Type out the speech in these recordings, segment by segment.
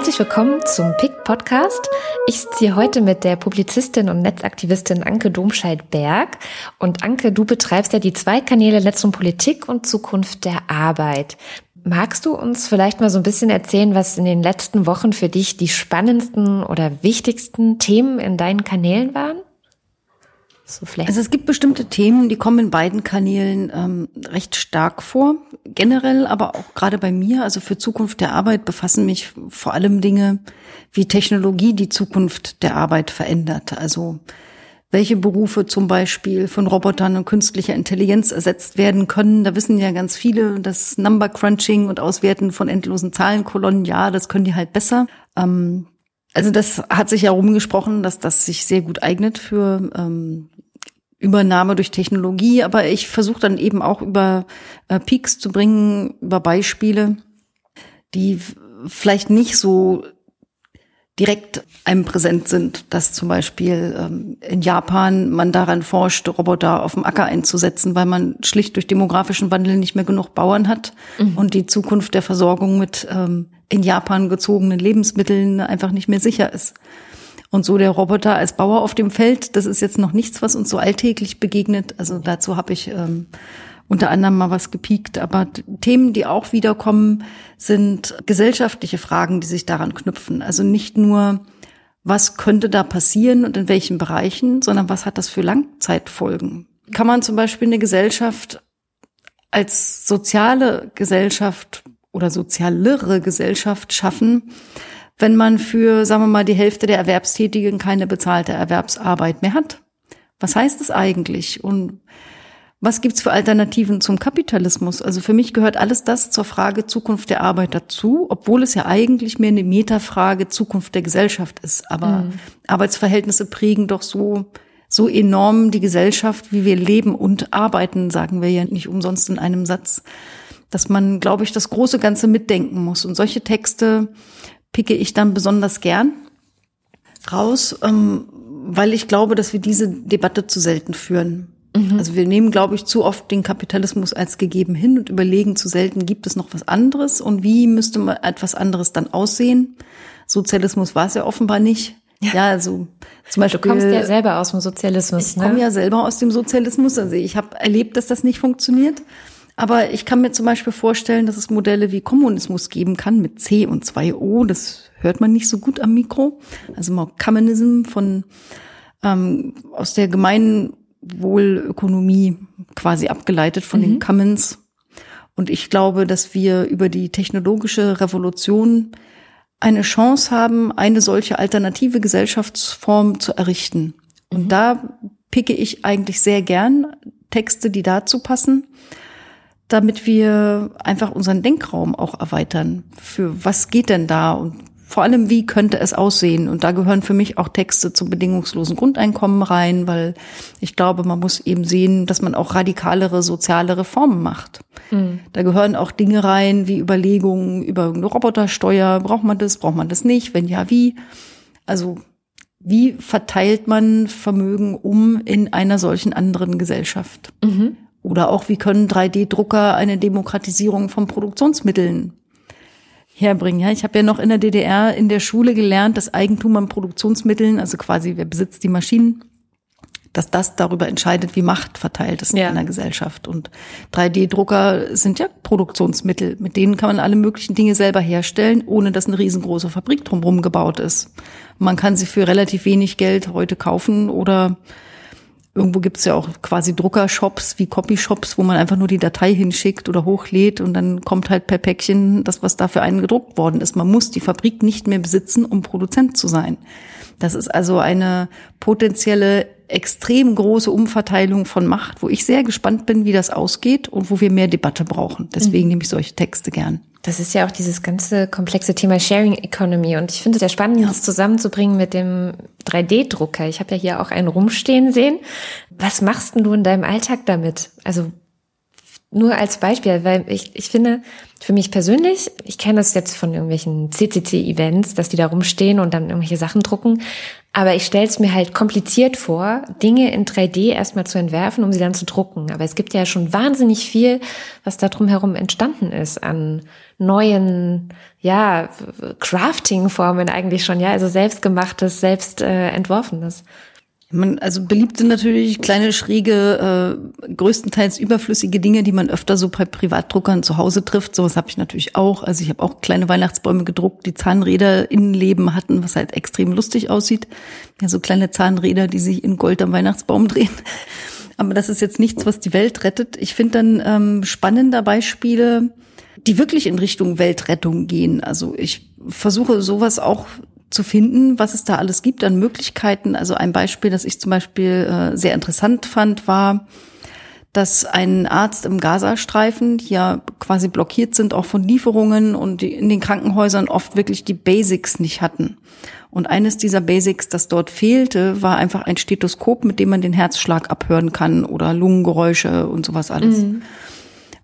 Herzlich willkommen zum PIC Podcast. Ich sitze hier heute mit der Publizistin und Netzaktivistin Anke Domscheit-Berg. Und Anke, du betreibst ja die zwei Kanäle Netz und Politik und Zukunft der Arbeit. Magst du uns vielleicht mal so ein bisschen erzählen, was in den letzten Wochen für dich die spannendsten oder wichtigsten Themen in deinen Kanälen waren? So also es gibt bestimmte Themen, die kommen in beiden Kanälen ähm, recht stark vor. Generell, aber auch gerade bei mir, also für Zukunft der Arbeit befassen mich vor allem Dinge, wie Technologie die Zukunft der Arbeit verändert. Also welche Berufe zum Beispiel von Robotern und künstlicher Intelligenz ersetzt werden können. Da wissen ja ganz viele, das Number Crunching und Auswerten von endlosen Zahlenkolonnen, ja, das können die halt besser. Ähm, also das hat sich ja rumgesprochen, dass das sich sehr gut eignet für ähm, Übernahme durch Technologie, aber ich versuche dann eben auch über äh, Peaks zu bringen, über Beispiele, die vielleicht nicht so direkt einem präsent sind, dass zum Beispiel ähm, in Japan man daran forscht, Roboter auf dem Acker einzusetzen, weil man schlicht durch demografischen Wandel nicht mehr genug Bauern hat mhm. und die Zukunft der Versorgung mit ähm, in Japan gezogenen Lebensmitteln einfach nicht mehr sicher ist. Und so der Roboter als Bauer auf dem Feld, das ist jetzt noch nichts, was uns so alltäglich begegnet. Also dazu habe ich ähm, unter anderem mal was gepiekt. Aber Themen, die auch wiederkommen, sind gesellschaftliche Fragen, die sich daran knüpfen. Also nicht nur, was könnte da passieren und in welchen Bereichen, sondern was hat das für Langzeitfolgen? Kann man zum Beispiel eine Gesellschaft als soziale Gesellschaft oder sozialere Gesellschaft schaffen, wenn man für, sagen wir mal, die Hälfte der Erwerbstätigen keine bezahlte Erwerbsarbeit mehr hat? Was heißt es eigentlich? Und was gibt's für Alternativen zum Kapitalismus? Also für mich gehört alles das zur Frage Zukunft der Arbeit dazu, obwohl es ja eigentlich mehr eine Metafrage Zukunft der Gesellschaft ist. Aber mhm. Arbeitsverhältnisse prägen doch so so enorm die Gesellschaft, wie wir leben und arbeiten, sagen wir ja nicht umsonst in einem Satz, dass man, glaube ich, das große Ganze mitdenken muss. Und solche Texte picke ich dann besonders gern raus, ähm, weil ich glaube, dass wir diese Debatte zu selten führen. Mhm. Also wir nehmen, glaube ich, zu oft den Kapitalismus als gegeben hin und überlegen zu selten, gibt es noch was anderes und wie müsste man etwas anderes dann aussehen? Sozialismus war es ja offenbar nicht. Ja, ja also zum Beispiel. Du kommst ja selber aus dem Sozialismus. Ich ne? komme ja selber aus dem Sozialismus. Also ich habe erlebt, dass das nicht funktioniert. Aber ich kann mir zum Beispiel vorstellen, dass es Modelle wie Kommunismus geben kann mit C und zwei O. Das hört man nicht so gut am Mikro. Also mal Communism von ähm, aus der Gemeinwohlökonomie quasi abgeleitet von mhm. den Commons. Und ich glaube, dass wir über die technologische Revolution eine Chance haben, eine solche alternative Gesellschaftsform zu errichten. Und mhm. da picke ich eigentlich sehr gern Texte, die dazu passen damit wir einfach unseren Denkraum auch erweitern. Für was geht denn da und vor allem, wie könnte es aussehen? Und da gehören für mich auch Texte zum bedingungslosen Grundeinkommen rein, weil ich glaube, man muss eben sehen, dass man auch radikalere soziale Reformen macht. Mhm. Da gehören auch Dinge rein, wie Überlegungen über eine Robotersteuer. Braucht man das? Braucht man das nicht? Wenn ja, wie? Also, wie verteilt man Vermögen um in einer solchen anderen Gesellschaft? Mhm. Oder auch, wie können 3D-Drucker eine Demokratisierung von Produktionsmitteln herbringen? Ja, ich habe ja noch in der DDR in der Schule gelernt, dass Eigentum an Produktionsmitteln, also quasi wer besitzt die Maschinen, dass das darüber entscheidet, wie Macht verteilt ist in einer Gesellschaft. Und 3D-Drucker sind ja Produktionsmittel. Mit denen kann man alle möglichen Dinge selber herstellen, ohne dass eine riesengroße Fabrik drumherum gebaut ist. Man kann sie für relativ wenig Geld heute kaufen oder Irgendwo gibt's ja auch quasi Druckershops wie Copyshops, wo man einfach nur die Datei hinschickt oder hochlädt und dann kommt halt per Päckchen das, was da für einen gedruckt worden ist. Man muss die Fabrik nicht mehr besitzen, um Produzent zu sein. Das ist also eine potenzielle extrem große Umverteilung von Macht, wo ich sehr gespannt bin, wie das ausgeht und wo wir mehr Debatte brauchen. Deswegen mhm. nehme ich solche Texte gern. Das ist ja auch dieses ganze komplexe Thema Sharing Economy und ich finde es sehr spannend, ja. das zusammenzubringen mit dem 3D-Drucker. Ich habe ja hier auch einen rumstehen sehen. Was machst denn du in deinem Alltag damit? Also nur als Beispiel, weil ich, ich finde, für mich persönlich, ich kenne das jetzt von irgendwelchen CCC-Events, dass die da rumstehen und dann irgendwelche Sachen drucken. Aber ich stelle es mir halt kompliziert vor, Dinge in 3D erstmal zu entwerfen, um sie dann zu drucken. Aber es gibt ja schon wahnsinnig viel, was da drumherum entstanden ist an neuen, ja, Crafting-Formen eigentlich schon, ja, also selbstgemachtes, selbst äh, entworfenes. Man, also beliebt sind natürlich kleine, schräge, äh, größtenteils überflüssige Dinge, die man öfter so bei Privatdruckern zu Hause trifft. Sowas habe ich natürlich auch. Also ich habe auch kleine Weihnachtsbäume gedruckt, die Zahnräder Innenleben hatten, was halt extrem lustig aussieht. Ja, so kleine Zahnräder, die sich in Gold am Weihnachtsbaum drehen. Aber das ist jetzt nichts, was die Welt rettet. Ich finde dann ähm, spannender Beispiele, die wirklich in Richtung Weltrettung gehen. Also ich versuche sowas auch zu finden, was es da alles gibt an Möglichkeiten. Also ein Beispiel, das ich zum Beispiel äh, sehr interessant fand, war, dass ein Arzt im Gazastreifen, die ja quasi blockiert sind, auch von Lieferungen und die in den Krankenhäusern oft wirklich die Basics nicht hatten. Und eines dieser Basics, das dort fehlte, war einfach ein Stethoskop, mit dem man den Herzschlag abhören kann oder Lungengeräusche und sowas alles. Mhm.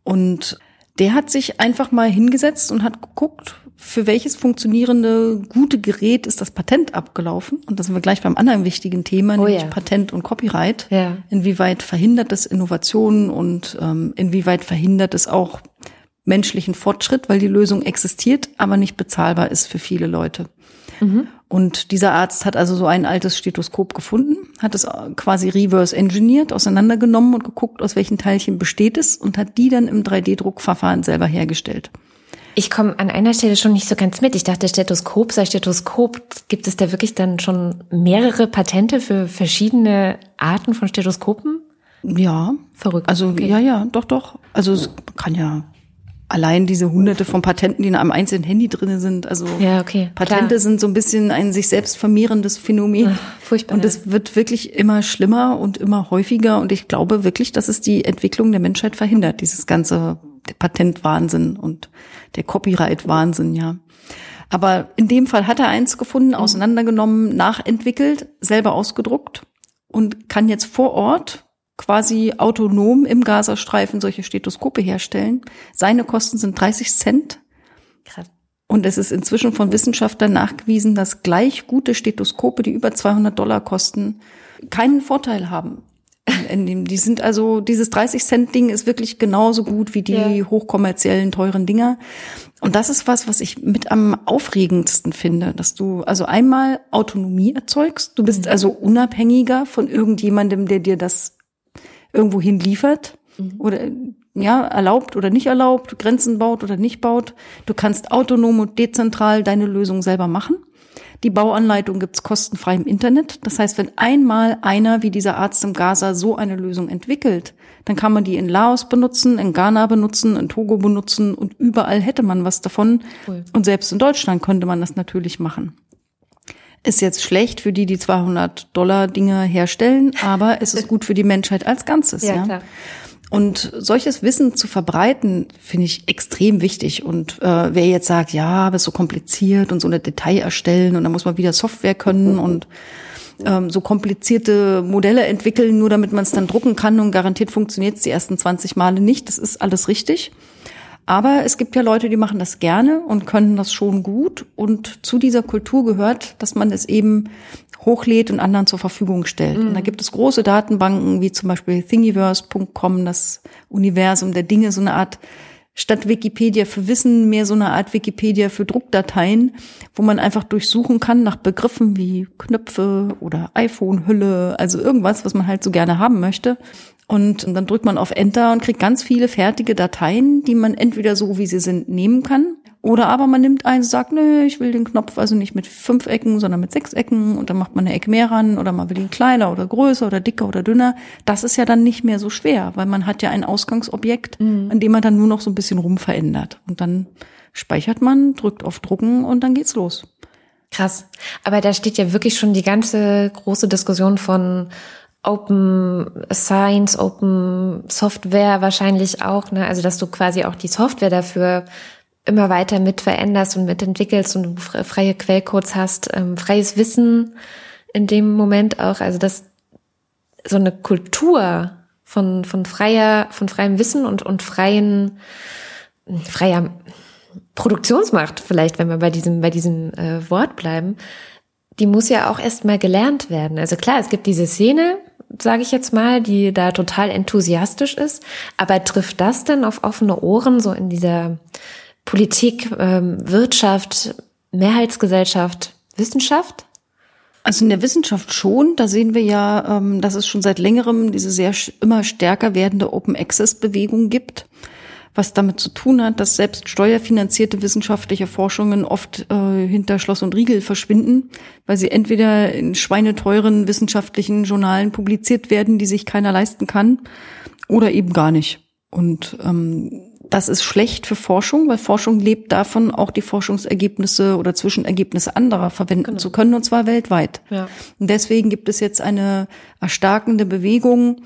Und der hat sich einfach mal hingesetzt und hat geguckt, für welches funktionierende gute Gerät ist das Patent abgelaufen? Und da sind wir gleich beim anderen wichtigen Thema, oh, nämlich ja. Patent und Copyright. Ja. Inwieweit verhindert es Innovationen und ähm, inwieweit verhindert es auch menschlichen Fortschritt, weil die Lösung existiert, aber nicht bezahlbar ist für viele Leute. Mhm. Und dieser Arzt hat also so ein altes Stethoskop gefunden, hat es quasi reverse engineert, auseinandergenommen und geguckt, aus welchen Teilchen besteht es und hat die dann im 3D-Druckverfahren selber hergestellt. Ich komme an einer Stelle schon nicht so ganz mit. Ich dachte, Stethoskop sei Stethoskop. Gibt es da wirklich dann schon mehrere Patente für verschiedene Arten von Stethoskopen? Ja. Verrückt. Also, okay. ja, ja, doch, doch. Also, es kann ja allein diese hunderte von Patenten, die in einem einzelnen Handy drin sind. Also ja, okay, Patente klar. sind so ein bisschen ein sich selbst vermehrendes Phänomen. Ach, furchtbar. Und es wird wirklich immer schlimmer und immer häufiger. Und ich glaube wirklich, dass es die Entwicklung der Menschheit verhindert, dieses ganze Patentwahnsinn und der Copyright-Wahnsinn, ja. Aber in dem Fall hat er eins gefunden, mhm. auseinandergenommen, nachentwickelt, selber ausgedruckt und kann jetzt vor Ort quasi autonom im Gazastreifen solche Stethoskope herstellen. Seine Kosten sind 30 Cent. Krass. Und es ist inzwischen von Wissenschaftlern nachgewiesen, dass gleich gute Stethoskope, die über 200 Dollar kosten, keinen Vorteil haben in dem, die sind also, dieses 30 Cent Ding ist wirklich genauso gut wie die ja. hochkommerziellen teuren Dinger. Und das ist was, was ich mit am aufregendsten finde, dass du also einmal Autonomie erzeugst. Du bist mhm. also unabhängiger von irgendjemandem, der dir das irgendwo hinliefert mhm. oder ja, erlaubt oder nicht erlaubt, Grenzen baut oder nicht baut. Du kannst autonom und dezentral deine Lösung selber machen. Die Bauanleitung gibt's kostenfrei im Internet. Das heißt, wenn einmal einer wie dieser Arzt im Gaza so eine Lösung entwickelt, dann kann man die in Laos benutzen, in Ghana benutzen, in Togo benutzen und überall hätte man was davon. Cool. Und selbst in Deutschland könnte man das natürlich machen. Ist jetzt schlecht für die, die 200 Dollar Dinge herstellen, aber es ist gut für die Menschheit als Ganzes. ja, ja. Klar. Und solches Wissen zu verbreiten, finde ich extrem wichtig. Und äh, wer jetzt sagt, ja, aber ist so kompliziert und so eine Datei erstellen und dann muss man wieder Software können und ähm, so komplizierte Modelle entwickeln, nur damit man es dann drucken kann und garantiert funktioniert es die ersten 20 Male nicht, das ist alles richtig. Aber es gibt ja Leute, die machen das gerne und können das schon gut. Und zu dieser Kultur gehört, dass man es eben hochlädt und anderen zur Verfügung stellt. Mhm. Und da mhm. gibt es große Datenbanken, wie zum Beispiel thingiverse.com, das Universum der Dinge, so eine Art statt Wikipedia für Wissen mehr so eine Art Wikipedia für Druckdateien, wo man einfach durchsuchen kann nach Begriffen wie Knöpfe oder iPhone-Hülle, also irgendwas, was man halt so gerne haben möchte. Und dann drückt man auf Enter und kriegt ganz viele fertige Dateien, die man entweder so, wie sie sind, nehmen kann oder aber man nimmt eins, sagt, nö, ich will den Knopf also nicht mit fünf Ecken, sondern mit sechs Ecken und dann macht man eine Ecke mehr ran oder man will ihn kleiner oder größer oder dicker oder dünner. Das ist ja dann nicht mehr so schwer, weil man hat ja ein Ausgangsobjekt, mhm. an dem man dann nur noch so ein bisschen rumverändert. Und dann speichert man, drückt auf Drucken und dann geht's los. Krass. Aber da steht ja wirklich schon die ganze große Diskussion von Open Science, Open Software wahrscheinlich auch, ne? Also dass du quasi auch die Software dafür immer weiter mit veränderst und mitentwickelst und freie Quellcodes hast, ähm, freies Wissen in dem Moment auch, also dass so eine Kultur von, von freier, von freiem Wissen und, und freien, freier Produktionsmacht, vielleicht, wenn wir bei diesem, bei diesem äh, Wort bleiben, die muss ja auch erstmal gelernt werden. Also klar, es gibt diese Szene, sage ich jetzt mal, die da total enthusiastisch ist, aber trifft das denn auf offene Ohren so in dieser Politik, ähm, Wirtschaft, Mehrheitsgesellschaft, Wissenschaft? Also in der Wissenschaft schon. Da sehen wir ja, ähm, dass es schon seit längerem diese sehr immer stärker werdende Open Access Bewegung gibt was damit zu tun hat, dass selbst steuerfinanzierte wissenschaftliche Forschungen oft äh, hinter Schloss und Riegel verschwinden, weil sie entweder in schweineteuren wissenschaftlichen Journalen publiziert werden, die sich keiner leisten kann, oder eben gar nicht. Und ähm, das ist schlecht für Forschung, weil Forschung lebt davon, auch die Forschungsergebnisse oder Zwischenergebnisse anderer verwenden genau. zu können, und zwar weltweit. Ja. Und deswegen gibt es jetzt eine erstarkende Bewegung,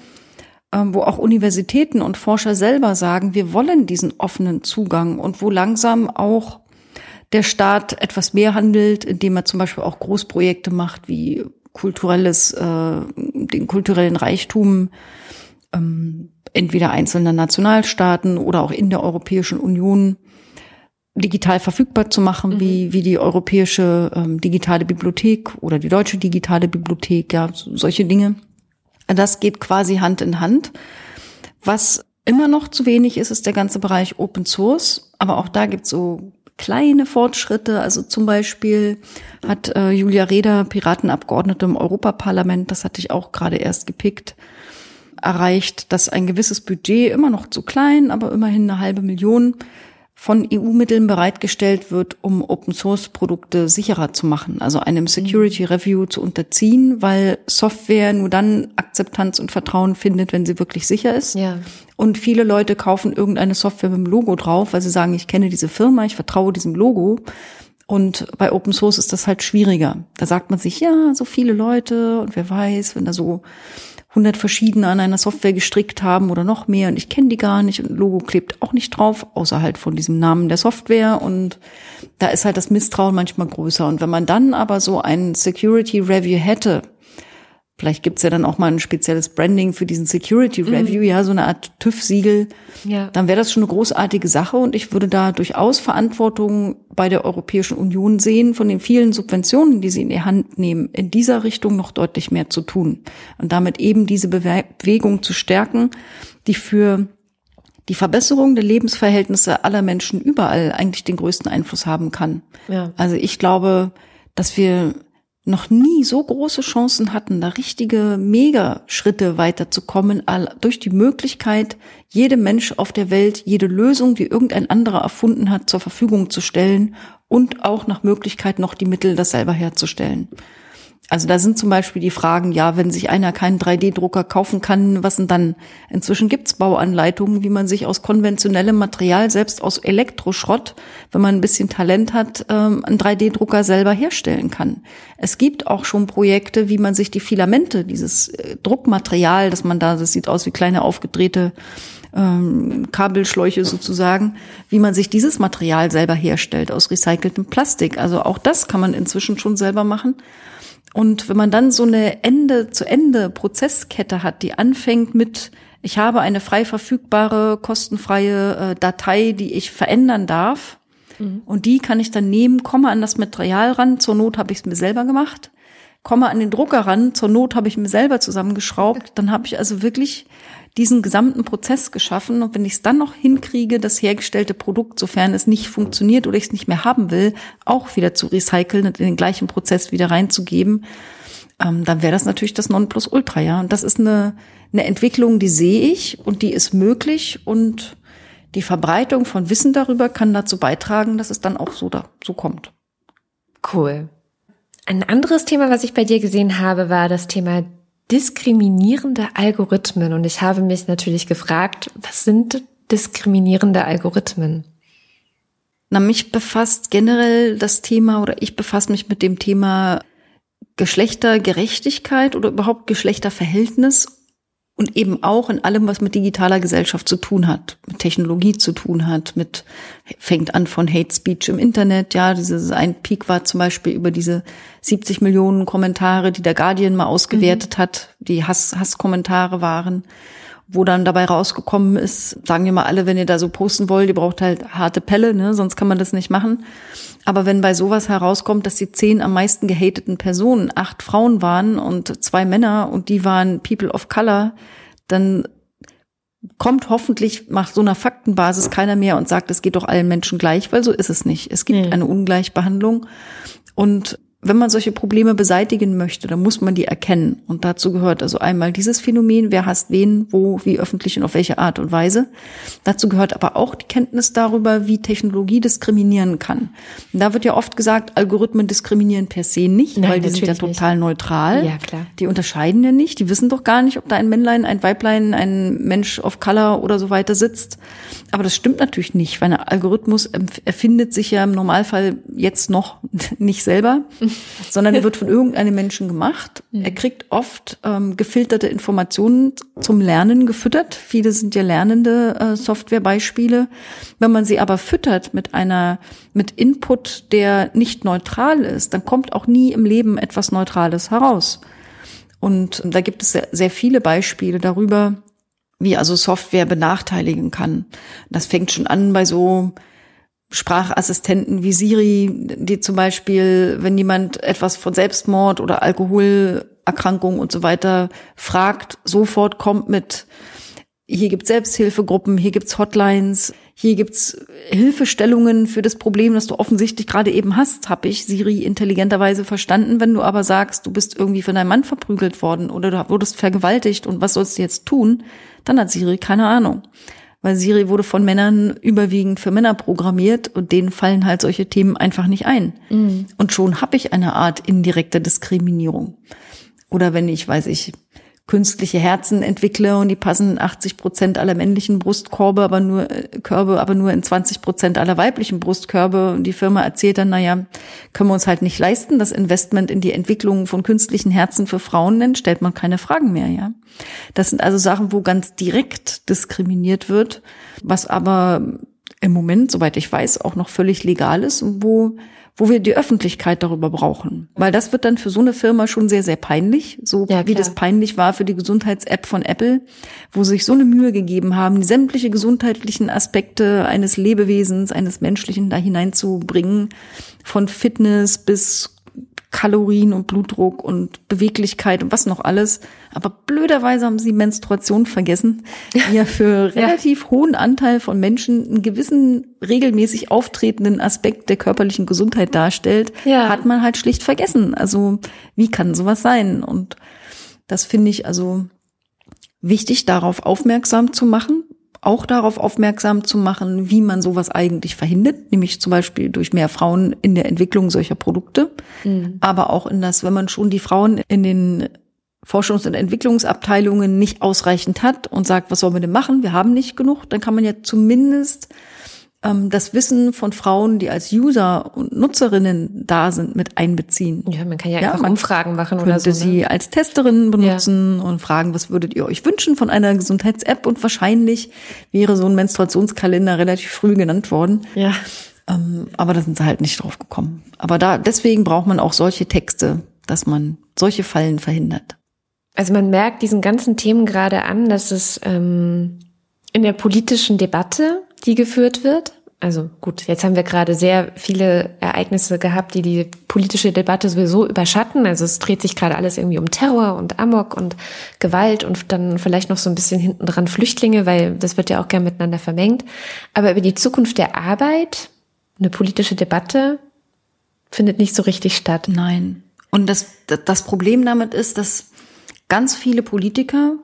ähm, wo auch Universitäten und Forscher selber sagen, wir wollen diesen offenen Zugang und wo langsam auch der Staat etwas mehr handelt, indem er zum Beispiel auch Großprojekte macht, wie kulturelles, äh, den kulturellen Reichtum ähm, entweder einzelner Nationalstaaten oder auch in der Europäischen Union digital verfügbar zu machen, mhm. wie, wie die europäische ähm, digitale Bibliothek oder die deutsche digitale Bibliothek, ja, solche Dinge. Das geht quasi Hand in Hand. Was immer noch zu wenig ist, ist der ganze Bereich Open Source. Aber auch da gibt es so kleine Fortschritte. Also zum Beispiel hat äh, Julia Reda, Piratenabgeordnete im Europaparlament, das hatte ich auch gerade erst gepickt, erreicht, dass ein gewisses Budget immer noch zu klein, aber immerhin eine halbe Million von EU-Mitteln bereitgestellt wird, um Open-Source-Produkte sicherer zu machen, also einem Security Review zu unterziehen, weil Software nur dann Akzeptanz und Vertrauen findet, wenn sie wirklich sicher ist. Ja. Und viele Leute kaufen irgendeine Software mit dem Logo drauf, weil sie sagen, ich kenne diese Firma, ich vertraue diesem Logo. Und bei Open Source ist das halt schwieriger. Da sagt man sich, ja, so viele Leute und wer weiß, wenn da so 100 verschiedene an einer Software gestrickt haben oder noch mehr und ich kenne die gar nicht und Logo klebt auch nicht drauf, außer halt von diesem Namen der Software und da ist halt das Misstrauen manchmal größer. Und wenn man dann aber so ein Security Review hätte, Vielleicht gibt's ja dann auch mal ein spezielles Branding für diesen Security mhm. Review, mhm. ja, so eine Art TÜV-Siegel. Ja. Dann wäre das schon eine großartige Sache und ich würde da durchaus Verantwortung bei der Europäischen Union sehen, von den vielen Subventionen, die sie in die Hand nehmen, in dieser Richtung noch deutlich mehr zu tun und damit eben diese Bewegung zu stärken, die für die Verbesserung der Lebensverhältnisse aller Menschen überall eigentlich den größten Einfluss haben kann. Ja. Also ich glaube, dass wir noch nie so große Chancen hatten, da richtige Mega-Schritte weiterzukommen, durch die Möglichkeit, jedem Mensch auf der Welt jede Lösung, die irgendein anderer erfunden hat, zur Verfügung zu stellen und auch nach Möglichkeit noch die Mittel, das selber herzustellen. Also da sind zum Beispiel die Fragen, ja, wenn sich einer keinen 3D-Drucker kaufen kann, was denn dann? Inzwischen gibt's Bauanleitungen, wie man sich aus konventionellem Material, selbst aus Elektroschrott, wenn man ein bisschen Talent hat, ähm, einen 3D-Drucker selber herstellen kann. Es gibt auch schon Projekte, wie man sich die Filamente, dieses äh, Druckmaterial, das man da, das sieht aus wie kleine aufgedrehte ähm, Kabelschläuche sozusagen, wie man sich dieses Material selber herstellt aus recyceltem Plastik. Also auch das kann man inzwischen schon selber machen. Und wenn man dann so eine Ende-zu-Ende-Prozesskette hat, die anfängt mit, ich habe eine frei verfügbare, kostenfreie äh, Datei, die ich verändern darf, mhm. und die kann ich dann nehmen, komme an das Material ran, zur Not habe ich es mir selber gemacht, komme an den Drucker ran, zur Not habe ich mir selber zusammengeschraubt, dann habe ich also wirklich diesen gesamten Prozess geschaffen. Und wenn ich es dann noch hinkriege, das hergestellte Produkt, sofern es nicht funktioniert oder ich es nicht mehr haben will, auch wieder zu recyceln und in den gleichen Prozess wieder reinzugeben, ähm, dann wäre das natürlich das Nonplusultra, ja. Und das ist eine, eine Entwicklung, die sehe ich und die ist möglich und die Verbreitung von Wissen darüber kann dazu beitragen, dass es dann auch so da, so kommt. Cool. Ein anderes Thema, was ich bei dir gesehen habe, war das Thema diskriminierende Algorithmen. Und ich habe mich natürlich gefragt, was sind diskriminierende Algorithmen? Na, mich befasst generell das Thema oder ich befasse mich mit dem Thema Geschlechtergerechtigkeit oder überhaupt Geschlechterverhältnis und eben auch in allem, was mit digitaler Gesellschaft zu tun hat, mit Technologie zu tun hat, mit fängt an von Hate Speech im Internet, ja, dieses ein Peak war zum Beispiel über diese 70 Millionen Kommentare, die der Guardian mal ausgewertet mhm. hat, die Hass, Hasskommentare waren, wo dann dabei rausgekommen ist, sagen wir mal alle, wenn ihr da so posten wollt, ihr braucht halt harte Pelle, ne, sonst kann man das nicht machen. Aber wenn bei sowas herauskommt, dass die zehn am meisten gehateten Personen acht Frauen waren und zwei Männer und die waren People of Color, dann kommt hoffentlich nach so einer Faktenbasis keiner mehr und sagt, es geht doch allen Menschen gleich, weil so ist es nicht. Es gibt eine Ungleichbehandlung und wenn man solche Probleme beseitigen möchte, dann muss man die erkennen. Und dazu gehört also einmal dieses Phänomen, wer hasst wen, wo, wie öffentlich und auf welche Art und Weise. Dazu gehört aber auch die Kenntnis darüber, wie Technologie diskriminieren kann. Und da wird ja oft gesagt, Algorithmen diskriminieren per se nicht, Nein, weil die sind ja total nicht. neutral. Ja, klar. Die unterscheiden ja nicht. Die wissen doch gar nicht, ob da ein Männlein, ein Weiblein, ein Mensch of Color oder so weiter sitzt. Aber das stimmt natürlich nicht, weil ein Algorithmus erfindet sich ja im Normalfall jetzt noch nicht selber sondern er wird von irgendeinem Menschen gemacht. Mhm. Er kriegt oft ähm, gefilterte Informationen zum Lernen gefüttert. Viele sind ja lernende äh, Softwarebeispiele. Wenn man sie aber füttert mit einer, mit Input, der nicht neutral ist, dann kommt auch nie im Leben etwas Neutrales heraus. Und da gibt es sehr, sehr viele Beispiele darüber, wie also Software benachteiligen kann. Das fängt schon an bei so Sprachassistenten wie Siri, die zum Beispiel, wenn jemand etwas von Selbstmord oder Alkoholerkrankung und so weiter fragt, sofort kommt mit, hier gibt's Selbsthilfegruppen, hier gibt's Hotlines, hier gibt's Hilfestellungen für das Problem, das du offensichtlich gerade eben hast, habe ich Siri intelligenterweise verstanden. Wenn du aber sagst, du bist irgendwie von deinem Mann verprügelt worden oder du wurdest vergewaltigt und was sollst du jetzt tun, dann hat Siri keine Ahnung weil Siri wurde von Männern überwiegend für Männer programmiert und denen fallen halt solche Themen einfach nicht ein. Mhm. Und schon habe ich eine Art indirekter Diskriminierung. Oder wenn ich, weiß ich, künstliche Herzen entwickle und die passen in 80 Prozent aller männlichen Brustkörbe, aber nur äh, Körbe, aber nur in 20 Prozent aller weiblichen Brustkörbe. Und die Firma erzählt dann, naja, können wir uns halt nicht leisten. Das Investment in die Entwicklung von künstlichen Herzen für Frauen nennt, stellt man keine Fragen mehr, ja. Das sind also Sachen, wo ganz direkt diskriminiert wird, was aber im Moment, soweit ich weiß, auch noch völlig legal ist und wo wo wir die Öffentlichkeit darüber brauchen. Weil das wird dann für so eine Firma schon sehr, sehr peinlich, so ja, wie das peinlich war für die Gesundheits-App von Apple, wo sie sich so eine Mühe gegeben haben, sämtliche gesundheitlichen Aspekte eines Lebewesens, eines Menschlichen da hineinzubringen, von Fitness bis Kalorien und Blutdruck und Beweglichkeit und was noch alles. Aber blöderweise haben sie Menstruation vergessen, die ja für relativ ja. hohen Anteil von Menschen einen gewissen regelmäßig auftretenden Aspekt der körperlichen Gesundheit darstellt, ja. hat man halt schlicht vergessen. Also wie kann sowas sein? Und das finde ich also wichtig, darauf aufmerksam zu machen, auch darauf aufmerksam zu machen, wie man sowas eigentlich verhindert, nämlich zum Beispiel durch mehr Frauen in der Entwicklung solcher Produkte, mhm. aber auch in das, wenn man schon die Frauen in den Forschungs- und Entwicklungsabteilungen nicht ausreichend hat und sagt, was sollen wir denn machen? Wir haben nicht genug, dann kann man ja zumindest das Wissen von Frauen, die als User und Nutzerinnen da sind, mit einbeziehen. Ja, man kann ja, ja einfach Umfragen machen oder so. Ne? sie als Testerinnen benutzen ja. und fragen, was würdet ihr euch wünschen von einer Gesundheits-App? Und wahrscheinlich wäre so ein Menstruationskalender relativ früh genannt worden. Ja. Ähm, aber da sind sie halt nicht drauf gekommen. Aber da, deswegen braucht man auch solche Texte, dass man solche Fallen verhindert. Also man merkt diesen ganzen Themen gerade an, dass es ähm, in der politischen Debatte die geführt wird. Also gut, jetzt haben wir gerade sehr viele Ereignisse gehabt, die die politische Debatte sowieso überschatten. Also es dreht sich gerade alles irgendwie um Terror und Amok und Gewalt und dann vielleicht noch so ein bisschen hinten dran Flüchtlinge, weil das wird ja auch gern miteinander vermengt. Aber über die Zukunft der Arbeit, eine politische Debatte findet nicht so richtig statt. Nein. Und das, das Problem damit ist, dass ganz viele Politiker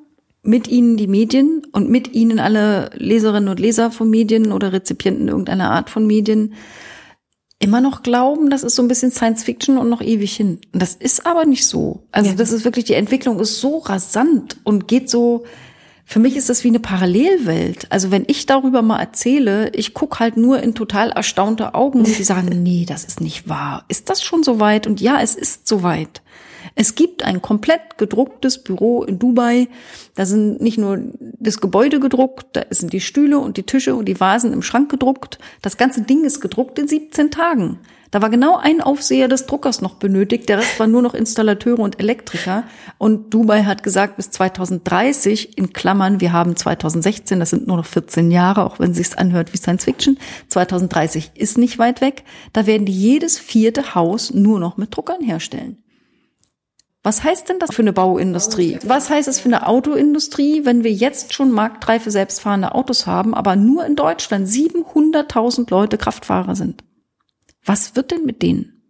mit ihnen die Medien und mit ihnen alle Leserinnen und Leser von Medien oder Rezipienten irgendeiner Art von Medien immer noch glauben, das ist so ein bisschen Science Fiction und noch ewig hin. Und das ist aber nicht so. Also ja. das ist wirklich, die Entwicklung ist so rasant und geht so, für mich ist das wie eine Parallelwelt. Also wenn ich darüber mal erzähle, ich guck halt nur in total erstaunte Augen und die sagen, nee, das ist nicht wahr. Ist das schon so weit? Und ja, es ist so weit. Es gibt ein komplett gedrucktes Büro in Dubai. Da sind nicht nur das Gebäude gedruckt, da sind die Stühle und die Tische und die Vasen im Schrank gedruckt. Das ganze Ding ist gedruckt in 17 Tagen. Da war genau ein Aufseher des Druckers noch benötigt, der Rest war nur noch Installateure und Elektriker. Und Dubai hat gesagt, bis 2030, in Klammern, wir haben 2016, das sind nur noch 14 Jahre, auch wenn sich's anhört wie Science Fiction, 2030 ist nicht weit weg, da werden die jedes vierte Haus nur noch mit Druckern herstellen. Was heißt denn das für eine Bauindustrie? Was heißt es für eine Autoindustrie, wenn wir jetzt schon marktreife selbstfahrende Autos haben, aber nur in Deutschland 700.000 Leute Kraftfahrer sind? Was wird denn mit denen?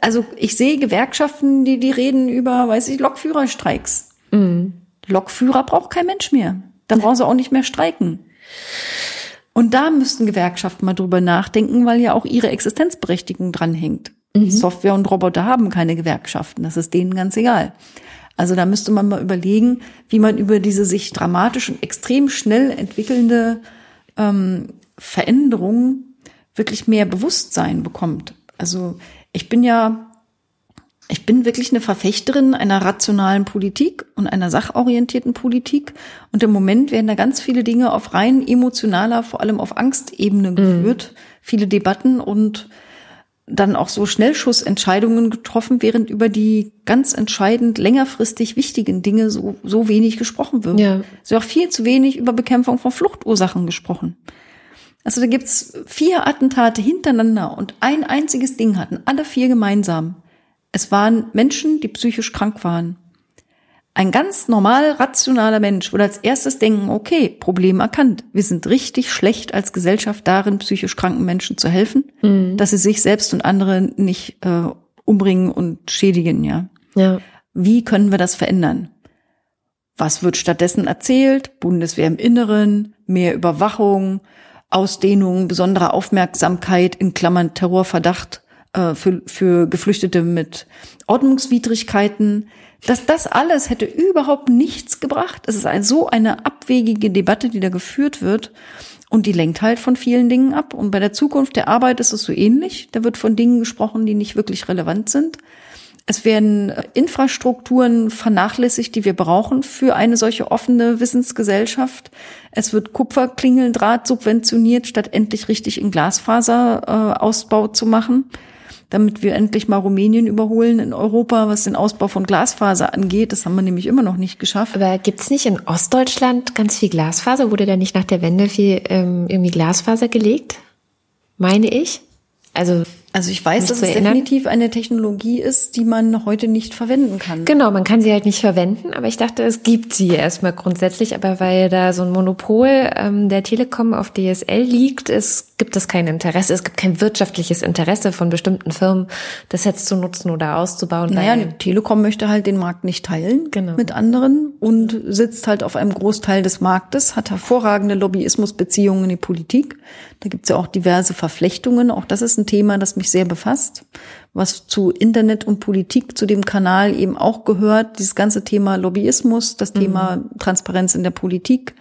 Also ich sehe Gewerkschaften, die, die reden über, weiß ich, Lokführerstreiks. Mhm. Lokführer braucht kein Mensch mehr. Da brauchen sie auch nicht mehr streiken. Und da müssten Gewerkschaften mal drüber nachdenken, weil ja auch ihre Existenzberechtigung dranhängt. Mhm. Software und Roboter haben keine Gewerkschaften. Das ist denen ganz egal. Also da müsste man mal überlegen, wie man über diese sich dramatisch und extrem schnell entwickelnde ähm, Veränderungen wirklich mehr Bewusstsein bekommt. Also ich bin ja, ich bin wirklich eine Verfechterin einer rationalen Politik und einer sachorientierten Politik. Und im Moment werden da ganz viele Dinge auf rein emotionaler, vor allem auf Angstebene mhm. geführt. Mhm. Viele Debatten und dann auch so Schnellschussentscheidungen getroffen, während über die ganz entscheidend längerfristig wichtigen Dinge so, so wenig gesprochen wird. Ja. Es wird auch viel zu wenig über Bekämpfung von Fluchtursachen gesprochen. Also da gibt's vier Attentate hintereinander und ein einziges Ding hatten alle vier gemeinsam. Es waren Menschen, die psychisch krank waren. Ein ganz normal rationaler Mensch würde als erstes denken, okay, Problem erkannt. Wir sind richtig schlecht als Gesellschaft darin, psychisch kranken Menschen zu helfen, mhm. dass sie sich selbst und andere nicht äh, umbringen und schädigen, ja. ja. Wie können wir das verändern? Was wird stattdessen erzählt? Bundeswehr im Inneren, mehr Überwachung, Ausdehnung besonderer Aufmerksamkeit in Klammern Terrorverdacht äh, für, für Geflüchtete mit Ordnungswidrigkeiten. Dass das alles hätte überhaupt nichts gebracht. Es ist ein, so eine abwegige Debatte, die da geführt wird. Und die lenkt halt von vielen Dingen ab. Und bei der Zukunft der Arbeit ist es so ähnlich. Da wird von Dingen gesprochen, die nicht wirklich relevant sind. Es werden Infrastrukturen vernachlässigt, die wir brauchen für eine solche offene Wissensgesellschaft. Es wird Kupferklingeldraht subventioniert, statt endlich richtig in Glasfaserausbau äh, zu machen, damit wir endlich mal Rumänien überholen in Europa, was den Ausbau von Glasfaser angeht. Das haben wir nämlich immer noch nicht geschafft. Aber gibt's nicht in Ostdeutschland ganz viel Glasfaser? Wurde da nicht nach der Wende viel ähm, irgendwie Glasfaser gelegt? Meine ich. Also also ich weiß, dass es erinnern. definitiv eine Technologie ist, die man heute nicht verwenden kann. Genau, man kann sie halt nicht verwenden, aber ich dachte, es gibt sie erstmal grundsätzlich, aber weil da so ein Monopol ähm, der Telekom auf DSL liegt, es gibt es kein Interesse, es gibt kein wirtschaftliches Interesse von bestimmten Firmen, das jetzt zu nutzen oder auszubauen. Naja, die Telekom möchte halt den Markt nicht teilen genau. mit anderen und sitzt halt auf einem Großteil des Marktes, hat hervorragende Lobbyismusbeziehungen in die Politik. Da gibt's ja auch diverse Verflechtungen. Auch das ist ein Thema, das mich mich sehr befasst, was zu Internet und Politik, zu dem Kanal eben auch gehört. Dieses ganze Thema Lobbyismus, das mhm. Thema Transparenz in der Politik.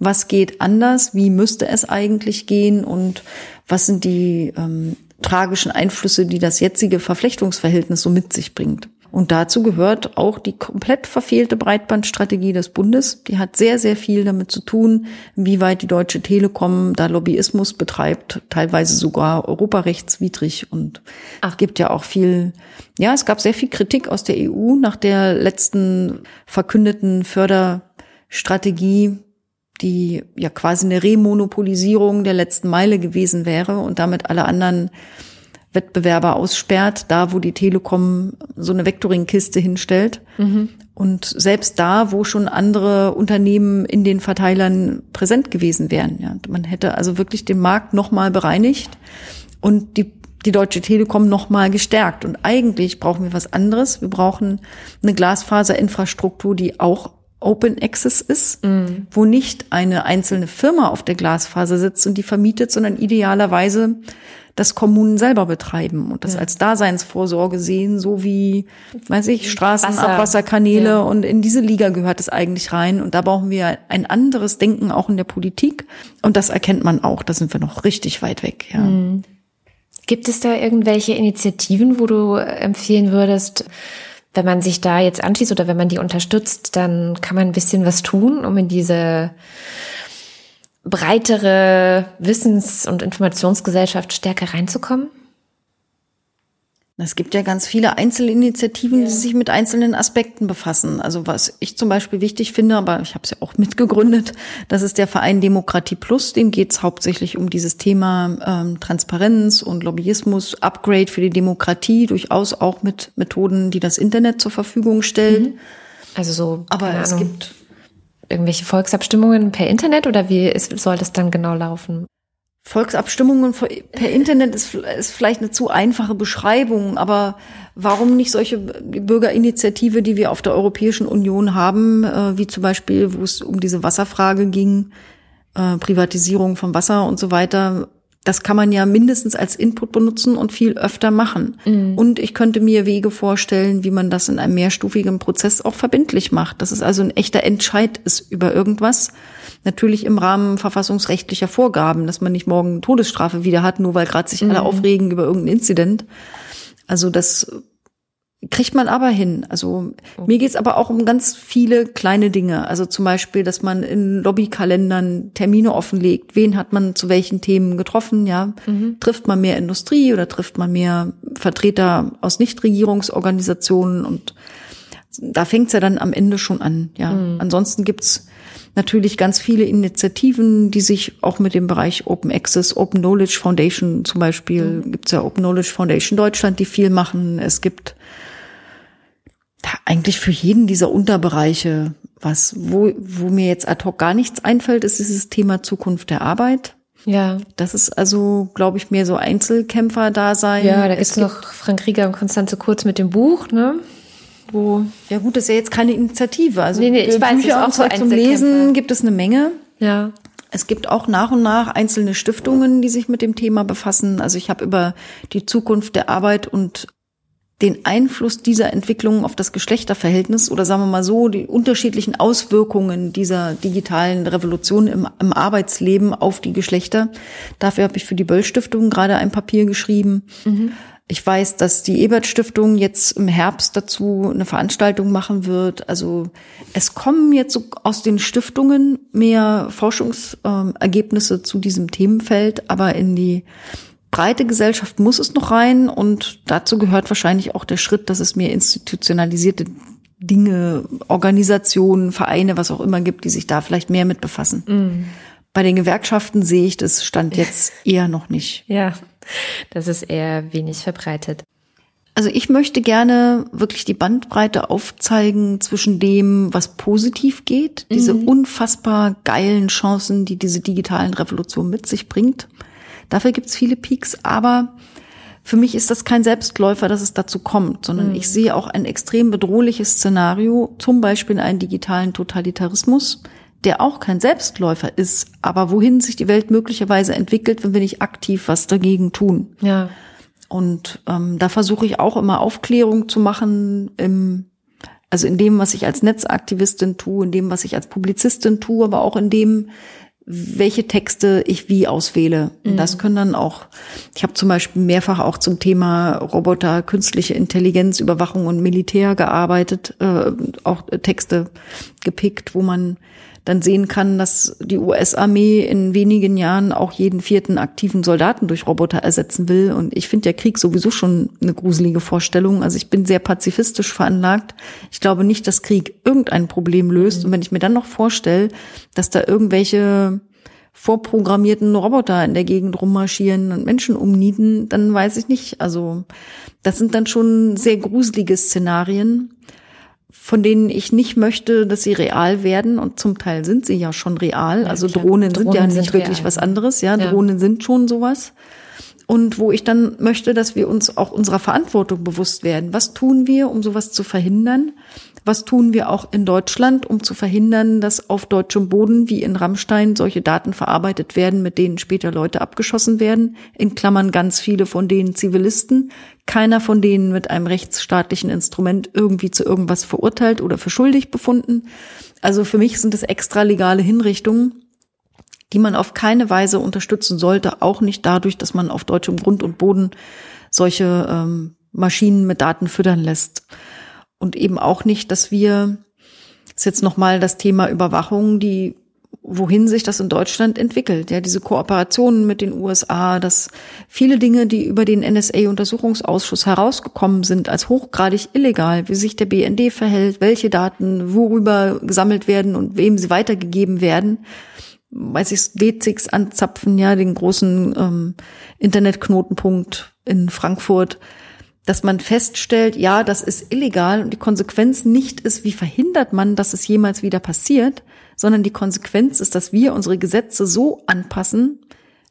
Was geht anders? Wie müsste es eigentlich gehen? Und was sind die ähm, tragischen Einflüsse, die das jetzige Verflechtungsverhältnis so mit sich bringt? Und dazu gehört auch die komplett verfehlte Breitbandstrategie des Bundes. Die hat sehr, sehr viel damit zu tun, wie weit die Deutsche Telekom da Lobbyismus betreibt, teilweise sogar europarechtswidrig. Und es gibt ja auch viel, ja, es gab sehr viel Kritik aus der EU nach der letzten verkündeten Förderstrategie die ja quasi eine Remonopolisierung der letzten Meile gewesen wäre und damit alle anderen Wettbewerber aussperrt, da wo die Telekom so eine Vectoring-Kiste hinstellt. Mhm. Und selbst da, wo schon andere Unternehmen in den Verteilern präsent gewesen wären. Ja. Man hätte also wirklich den Markt nochmal bereinigt und die, die Deutsche Telekom nochmal gestärkt. Und eigentlich brauchen wir was anderes. Wir brauchen eine Glasfaserinfrastruktur, die auch Open Access ist, mm. wo nicht eine einzelne Firma auf der Glasfaser sitzt und die vermietet, sondern idealerweise das Kommunen selber betreiben und das ja. als Daseinsvorsorge sehen, so wie, weiß ich, Straßen, Wasser. Abwasserkanäle ja. und in diese Liga gehört es eigentlich rein und da brauchen wir ein anderes Denken auch in der Politik und das erkennt man auch, da sind wir noch richtig weit weg, ja. Mhm. Gibt es da irgendwelche Initiativen, wo du empfehlen würdest, wenn man sich da jetzt anschließt oder wenn man die unterstützt, dann kann man ein bisschen was tun, um in diese breitere Wissens- und Informationsgesellschaft stärker reinzukommen? Es gibt ja ganz viele Einzelinitiativen, ja. die sich mit einzelnen Aspekten befassen. Also was ich zum Beispiel wichtig finde, aber ich habe es ja auch mitgegründet, das ist der Verein Demokratie Plus. Dem geht es hauptsächlich um dieses Thema ähm, Transparenz und Lobbyismus, Upgrade für die Demokratie, durchaus auch mit Methoden, die das Internet zur Verfügung stellen. Mhm. Also so, aber es gibt irgendwelche Volksabstimmungen per Internet oder wie ist, soll das dann genau laufen? Volksabstimmungen per Internet ist, ist vielleicht eine zu einfache Beschreibung, aber warum nicht solche Bürgerinitiative, die wir auf der Europäischen Union haben, äh, wie zum Beispiel, wo es um diese Wasserfrage ging, äh, Privatisierung von Wasser und so weiter, das kann man ja mindestens als Input benutzen und viel öfter machen. Mhm. Und ich könnte mir Wege vorstellen, wie man das in einem mehrstufigen Prozess auch verbindlich macht. Dass es also ein echter Entscheid ist über irgendwas. Natürlich im Rahmen verfassungsrechtlicher Vorgaben, dass man nicht morgen Todesstrafe wieder hat, nur weil gerade sich alle mhm. aufregen über irgendein Inzident. Also das kriegt man aber hin. Also okay. mir geht's aber auch um ganz viele kleine Dinge. Also zum Beispiel, dass man in Lobbykalendern Termine offenlegt. Wen hat man zu welchen Themen getroffen? Ja, mhm. trifft man mehr Industrie oder trifft man mehr Vertreter aus Nichtregierungsorganisationen? Und da fängt's ja dann am Ende schon an. Ja, mhm. ansonsten gibt's natürlich ganz viele Initiativen, die sich auch mit dem Bereich Open Access, Open Knowledge Foundation zum Beispiel, mhm. gibt's ja Open Knowledge Foundation Deutschland, die viel machen. Es gibt eigentlich für jeden dieser Unterbereiche was. Wo, wo mir jetzt ad hoc gar nichts einfällt, ist dieses Thema Zukunft der Arbeit. Ja. Das ist also, glaube ich, mehr so Einzelkämpfer da sein. Ja, da gibt's noch Frank Rieger und Konstanze Kurz mit dem Buch, ne? Wo ja gut, das ist ja jetzt keine Initiative. Also nee, nee, ich weiß, Bücher auch so zum Lesen gibt es eine Menge. Ja. Es gibt auch nach und nach einzelne Stiftungen, die sich mit dem Thema befassen. Also ich habe über die Zukunft der Arbeit und den Einfluss dieser Entwicklung auf das Geschlechterverhältnis oder sagen wir mal so, die unterschiedlichen Auswirkungen dieser digitalen Revolution im, im Arbeitsleben auf die Geschlechter. Dafür habe ich für die Böll Stiftung gerade ein Papier geschrieben. Mhm. Ich weiß, dass die Ebert Stiftung jetzt im Herbst dazu eine Veranstaltung machen wird. Also es kommen jetzt so aus den Stiftungen mehr Forschungsergebnisse zu diesem Themenfeld, aber in die breite Gesellschaft muss es noch rein und dazu gehört wahrscheinlich auch der Schritt, dass es mehr institutionalisierte Dinge, Organisationen, Vereine, was auch immer gibt, die sich da vielleicht mehr mit befassen. Mm. Bei den Gewerkschaften sehe ich das Stand jetzt eher noch nicht. Ja, das ist eher wenig verbreitet. Also ich möchte gerne wirklich die Bandbreite aufzeigen zwischen dem, was positiv geht, diese mhm. unfassbar geilen Chancen, die diese digitalen Revolution mit sich bringt, Dafür gibt's viele Peaks, aber für mich ist das kein Selbstläufer, dass es dazu kommt, sondern mhm. ich sehe auch ein extrem bedrohliches Szenario, zum Beispiel einen digitalen Totalitarismus, der auch kein Selbstläufer ist, aber wohin sich die Welt möglicherweise entwickelt, wenn wir nicht aktiv was dagegen tun. Ja. Und ähm, da versuche ich auch immer Aufklärung zu machen, im, also in dem, was ich als Netzaktivistin tue, in dem, was ich als Publizistin tue, aber auch in dem, welche Texte ich wie auswähle. Mhm. Das können dann auch, ich habe zum Beispiel mehrfach auch zum Thema Roboter, künstliche Intelligenz, Überwachung und Militär gearbeitet, äh, auch Texte gepickt, wo man dann sehen kann, dass die US-Armee in wenigen Jahren auch jeden vierten aktiven Soldaten durch Roboter ersetzen will. Und ich finde ja Krieg sowieso schon eine gruselige Vorstellung. Also ich bin sehr pazifistisch veranlagt. Ich glaube nicht, dass Krieg irgendein Problem löst. Mhm. Und wenn ich mir dann noch vorstelle, dass da irgendwelche vorprogrammierten Roboter in der Gegend rummarschieren und Menschen umnieten, dann weiß ich nicht. Also das sind dann schon sehr gruselige Szenarien von denen ich nicht möchte, dass sie real werden. Und zum Teil sind sie ja schon real. Ja, also. Drohnen, Drohnen sind ja nicht wirklich real. was anderes. Ja, ja, Drohnen sind schon sowas. Und wo ich dann möchte, dass wir uns auch unserer Verantwortung bewusst werden. Was tun wir, um sowas zu verhindern? Was tun wir auch in Deutschland, um zu verhindern, dass auf deutschem Boden wie in Rammstein solche Daten verarbeitet werden, mit denen später Leute abgeschossen werden? In Klammern ganz viele von denen Zivilisten. Keiner von denen mit einem rechtsstaatlichen Instrument irgendwie zu irgendwas verurteilt oder für schuldig befunden. Also für mich sind es extralegale Hinrichtungen, die man auf keine Weise unterstützen sollte, auch nicht dadurch, dass man auf deutschem Grund und Boden solche ähm, Maschinen mit Daten füttern lässt und eben auch nicht, dass wir, ist jetzt nochmal das Thema Überwachung, die wohin sich das in Deutschland entwickelt. Ja, diese Kooperationen mit den USA, dass viele Dinge, die über den NSA-Untersuchungsausschuss herausgekommen sind, als hochgradig illegal, wie sich der BND verhält, welche Daten worüber gesammelt werden und wem sie weitergegeben werden, weiß ich, D6 anzapfen, ja, den großen ähm, Internetknotenpunkt in Frankfurt, dass man feststellt, ja, das ist illegal und die Konsequenz nicht ist, wie verhindert man, dass es jemals wieder passiert, sondern die Konsequenz ist, dass wir unsere Gesetze so anpassen,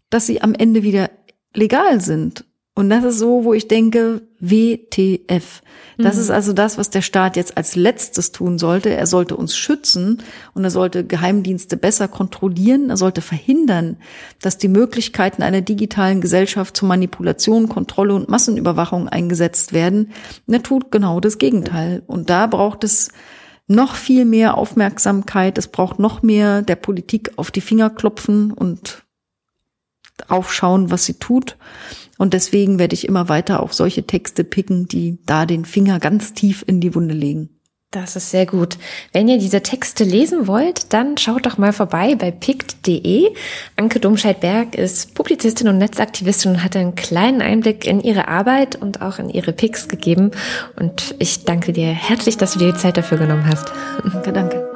dass sie am Ende wieder legal sind. Und das ist so, wo ich denke, WTF. Das mhm. ist also das, was der Staat jetzt als letztes tun sollte. Er sollte uns schützen und er sollte Geheimdienste besser kontrollieren. Er sollte verhindern, dass die Möglichkeiten einer digitalen Gesellschaft zur Manipulation, Kontrolle und Massenüberwachung eingesetzt werden. Und er tut genau das Gegenteil. Und da braucht es noch viel mehr Aufmerksamkeit. Es braucht noch mehr der Politik auf die Finger klopfen und aufschauen, was sie tut. Und deswegen werde ich immer weiter auch solche Texte picken, die da den Finger ganz tief in die Wunde legen. Das ist sehr gut. Wenn ihr diese Texte lesen wollt, dann schaut doch mal vorbei bei pict.de. Anke Domscheit-Berg ist Publizistin und Netzaktivistin und hat einen kleinen Einblick in ihre Arbeit und auch in ihre Picks gegeben. Und ich danke dir herzlich, dass du dir die Zeit dafür genommen hast. Danke, danke.